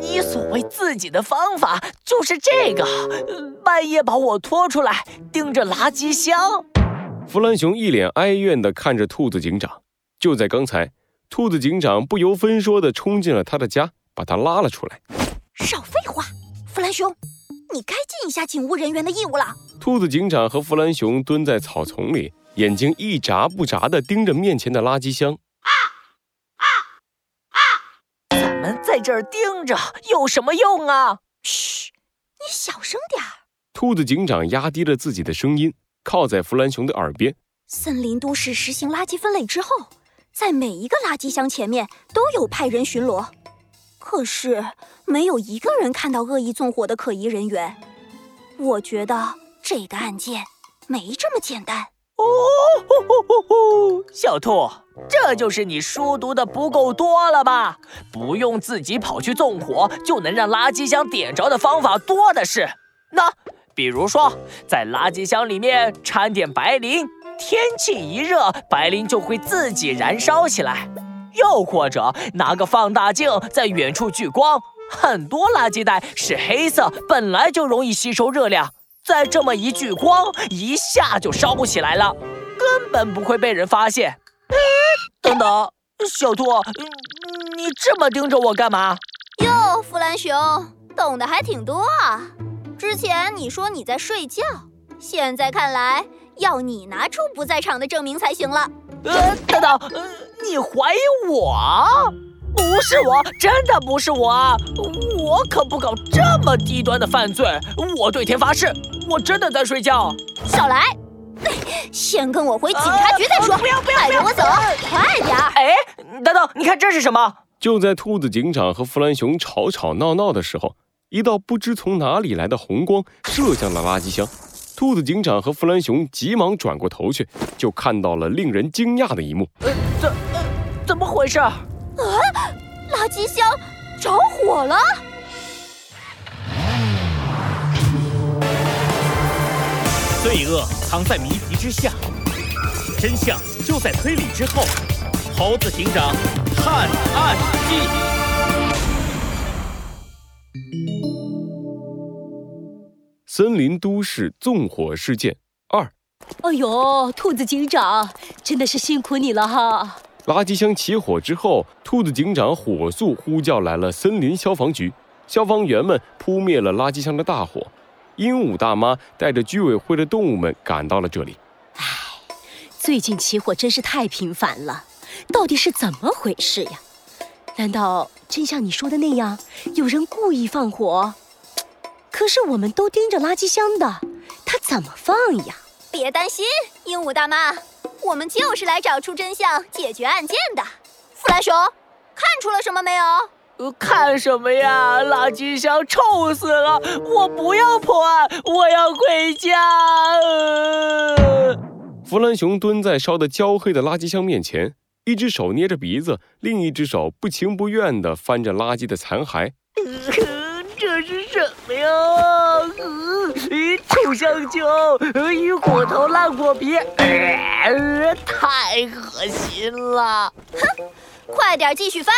你所谓自己的方法就是这个，半夜把我拖出来盯着垃圾箱。弗兰熊一脸哀怨地看着兔子警长。就在刚才，兔子警长不由分说地冲进了他的家，把他拉了出来。少废话，弗兰熊，你该尽一下警务人员的义务了。兔子警长和弗兰熊蹲在草丛里，眼睛一眨不眨地盯着面前的垃圾箱。在这儿盯着有什么用啊？嘘，你小声点儿。兔子警长压低了自己的声音，靠在弗兰熊的耳边。森林都市实行垃圾分类之后，在每一个垃圾箱前面都有派人巡逻，可是没有一个人看到恶意纵火的可疑人员。我觉得这个案件没这么简单。哦，小兔，这就是你书读的不够多了吧？不用自己跑去纵火，就能让垃圾箱点着的方法多的是。那比如说，在垃圾箱里面掺点白磷，天气一热，白磷就会自己燃烧起来。又或者拿个放大镜在远处聚光，很多垃圾袋是黑色，本来就容易吸收热量。再这么一聚光，一下就烧不起来了，根本不会被人发现。等等，小兔，你这么盯着我干嘛？哟，弗兰熊，懂得还挺多啊。之前你说你在睡觉，现在看来要你拿出不在场的证明才行了。呃，等等，你怀疑我？不是我，真的不是我，我可不搞这么低端的犯罪。我对天发誓，我真的在睡觉。少来，先跟我回警察局再说。不要不要，带着我走，快点！哎，等等，你看这是什么？就在兔子警长和弗兰熊吵吵闹闹的时候，一道不知从哪里来的红光射向了垃圾箱。兔子警长和弗兰熊急忙转过头去，就看到了令人惊讶的一幕。呃，怎呃怎么回事？啊！垃圾箱着火了！罪恶藏在谜题之下，真相就在推理之后。猴子警长探案记：森林都市纵火事件二。哎呦，兔子警长，真的是辛苦你了哈！垃圾箱起火之后，兔子警长火速呼叫来了森林消防局，消防员们扑灭了垃圾箱的大火。鹦鹉大妈带着居委会的动物们赶到了这里。唉，最近起火真是太频繁了，到底是怎么回事呀？难道真像你说的那样，有人故意放火？可是我们都盯着垃圾箱的，他怎么放呀？别担心，鹦鹉大妈。我们就是来找出真相、解决案件的。弗兰熊，看出了什么没有？呃，看什么呀？垃圾箱臭死了！我不要破案，我要回家。弗兰熊蹲在烧得焦黑的垃圾箱面前，一只手捏着鼻子，另一只手不情不愿地翻着垃圾的残骸。这是什么呀？臭香蕉，一骨头烂果皮，太恶心了！哼，快点继续翻，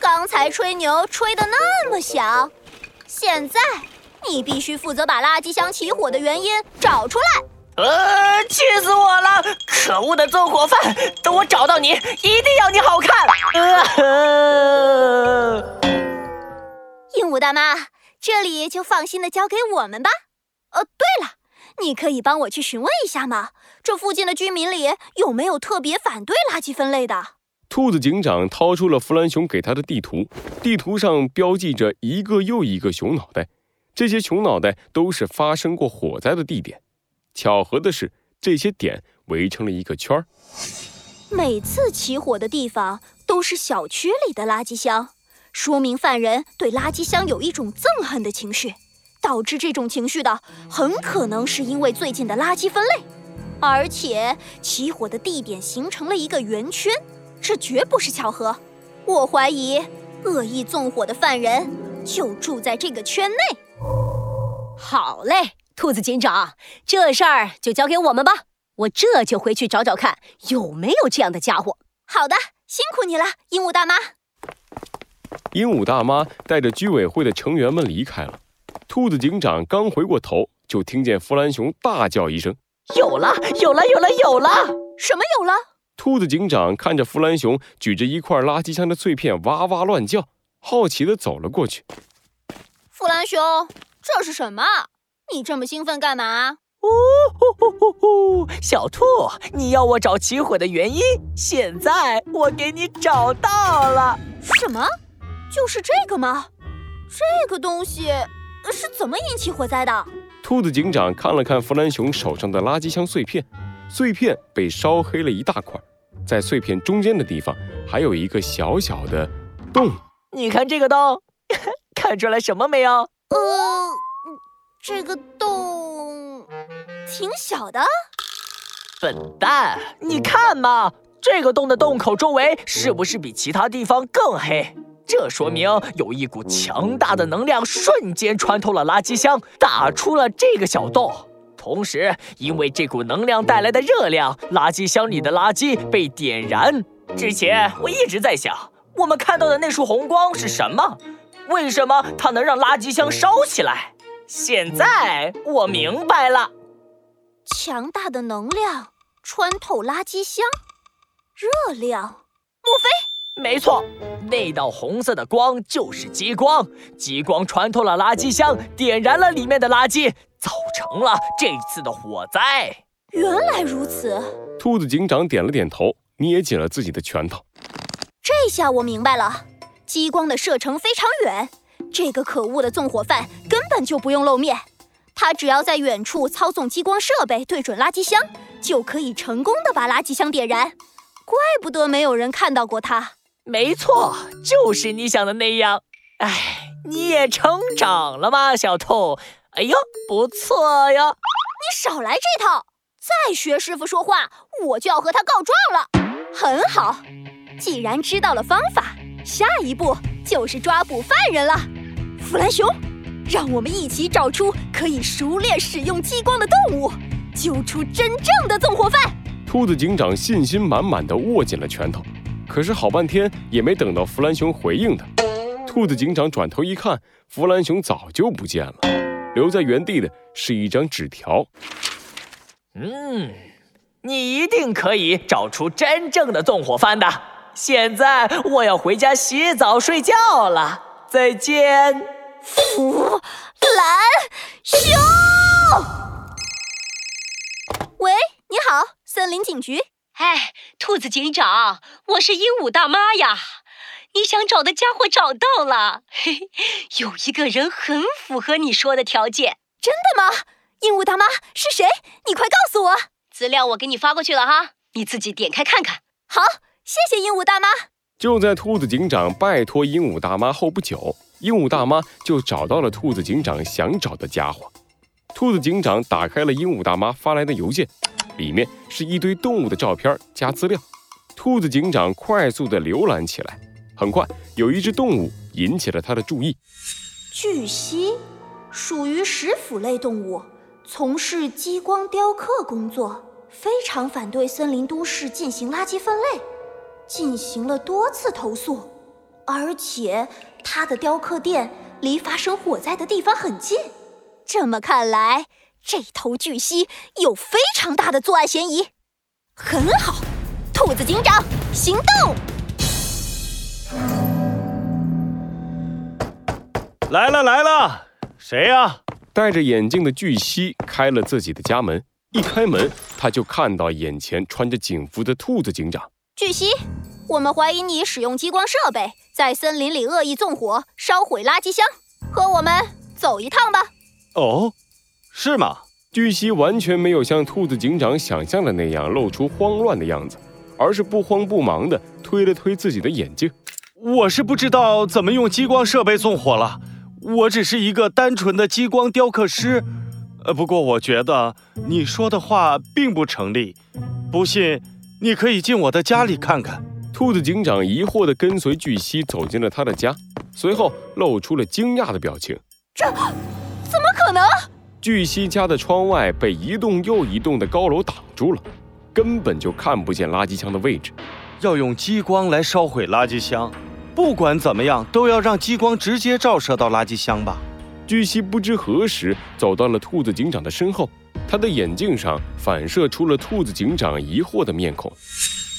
刚才吹牛吹得那么响，现在你必须负责把垃圾箱起火的原因找出来。呃，气死我了！可恶的纵火犯，等我找到你，一定要你好看！呃鹦鹉大妈，这里就放心的交给我们吧。哦，对了，你可以帮我去询问一下吗？这附近的居民里有没有特别反对垃圾分类的？兔子警长掏出了弗兰熊给他的地图，地图上标记着一个又一个熊脑袋，这些熊脑袋都是发生过火灾的地点。巧合的是，这些点围成了一个圈儿。每次起火的地方都是小区里的垃圾箱，说明犯人对垃圾箱有一种憎恨的情绪。导致这种情绪的，很可能是因为最近的垃圾分类，而且起火的地点形成了一个圆圈，这绝不是巧合。我怀疑恶意纵火的犯人就住在这个圈内。好嘞，兔子警长，这事儿就交给我们吧，我这就回去找找看有没有这样的家伙。好的，辛苦你了，鹦鹉大妈。鹦鹉大妈带着居委会的成员们离开了。兔子警长刚回过头，就听见弗兰熊大叫一声：“有了，有了，有了，有了！什么有了？”兔子警长看着弗兰熊举着一块垃圾箱的碎片哇哇乱叫，好奇地走了过去。弗兰熊，这是什么？你这么兴奋干嘛？呜呼呼呼呼！小兔，你要我找起火的原因，现在我给你找到了。什么？就是这个吗？这个东西是怎么引起火灾的？兔子警长看了看弗兰熊手上的垃圾箱碎片，碎片被烧黑了一大块，在碎片中间的地方还有一个小小的洞。你看这个洞，看出来什么没有？呃，这个洞挺小的。笨蛋，你看嘛，这个洞的洞口周围是不是比其他地方更黑？这说明有一股强大的能量瞬间穿透了垃圾箱，打出了这个小洞。同时，因为这股能量带来的热量，垃圾箱里的垃圾被点燃。之前我一直在想，我们看到的那束红光是什么？为什么它能让垃圾箱烧起来？现在我明白了，强大的能量穿透垃圾箱，热量，莫非？没错，那道红色的光就是激光，激光穿透了垃圾箱，点燃了里面的垃圾，造成了这次的火灾。原来如此，兔子警长点了点头，捏紧了自己的拳头。这下我明白了，激光的射程非常远，这个可恶的纵火犯根本就不用露面，他只要在远处操纵激光设备对准垃圾箱，就可以成功的把垃圾箱点燃。怪不得没有人看到过他。没错，就是你想的那样。哎，你也成长了吗，小兔？哎呦，不错呀！你少来这套，再学师傅说话，我就要和他告状了。很好，既然知道了方法，下一步就是抓捕犯人了。弗兰熊，让我们一起找出可以熟练使用激光的动物，揪出真正的纵火犯。兔子警长信心满满的握紧了拳头。可是好半天也没等到弗兰熊回应他，兔子警长转头一看，弗兰熊早就不见了，留在原地的是一张纸条。嗯，你一定可以找出真正的纵火犯的。现在我要回家洗澡睡觉了，再见。弗兰熊，喂，你好，森林警局。哎，兔子警长，我是鹦鹉大妈呀！你想找的家伙找到了，嘿嘿，有一个人很符合你说的条件。真的吗？鹦鹉大妈是谁？你快告诉我！资料我给你发过去了哈，你自己点开看看。好，谢谢鹦鹉大妈。就在兔子警长拜托鹦鹉大妈后不久，鹦鹉大妈就找到了兔子警长想找的家伙。兔子警长打开了鹦鹉大妈发来的邮件。里面是一堆动物的照片加资料，兔子警长快速地浏览起来。很快，有一只动物引起了他的注意。巨蜥，属于食腐类动物，从事激光雕刻工作，非常反对森林都市进行垃圾分类，进行了多次投诉。而且，它的雕刻店离发生火灾的地方很近。这么看来。这头巨蜥有非常大的作案嫌疑，很好，兔子警长行动！来了来了，谁呀？戴着眼镜的巨蜥开了自己的家门，一开门他就看到眼前穿着警服的兔子警长。巨蜥，我们怀疑你使用激光设备在森林里恶意纵火，烧毁垃圾箱，和我们走一趟吧。哦。是吗？巨蜥完全没有像兔子警长想象的那样露出慌乱的样子，而是不慌不忙地推了推自己的眼镜。我是不知道怎么用激光设备纵火了，我只是一个单纯的激光雕刻师。呃，不过我觉得你说的话并不成立。不信，你可以进我的家里看看。兔子警长疑惑地跟随巨蜥走进了他的家，随后露出了惊讶的表情。这怎么可能？巨蜥家的窗外被一栋又一栋的高楼挡住了，根本就看不见垃圾箱的位置。要用激光来烧毁垃圾箱，不管怎么样，都要让激光直接照射到垃圾箱吧。巨蜥不知何时走到了兔子警长的身后，他的眼镜上反射出了兔子警长疑惑的面孔。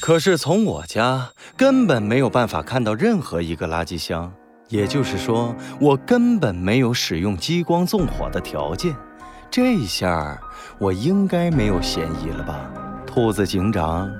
可是从我家根本没有办法看到任何一个垃圾箱，也就是说，我根本没有使用激光纵火的条件。这下我应该没有嫌疑了吧，兔子警长？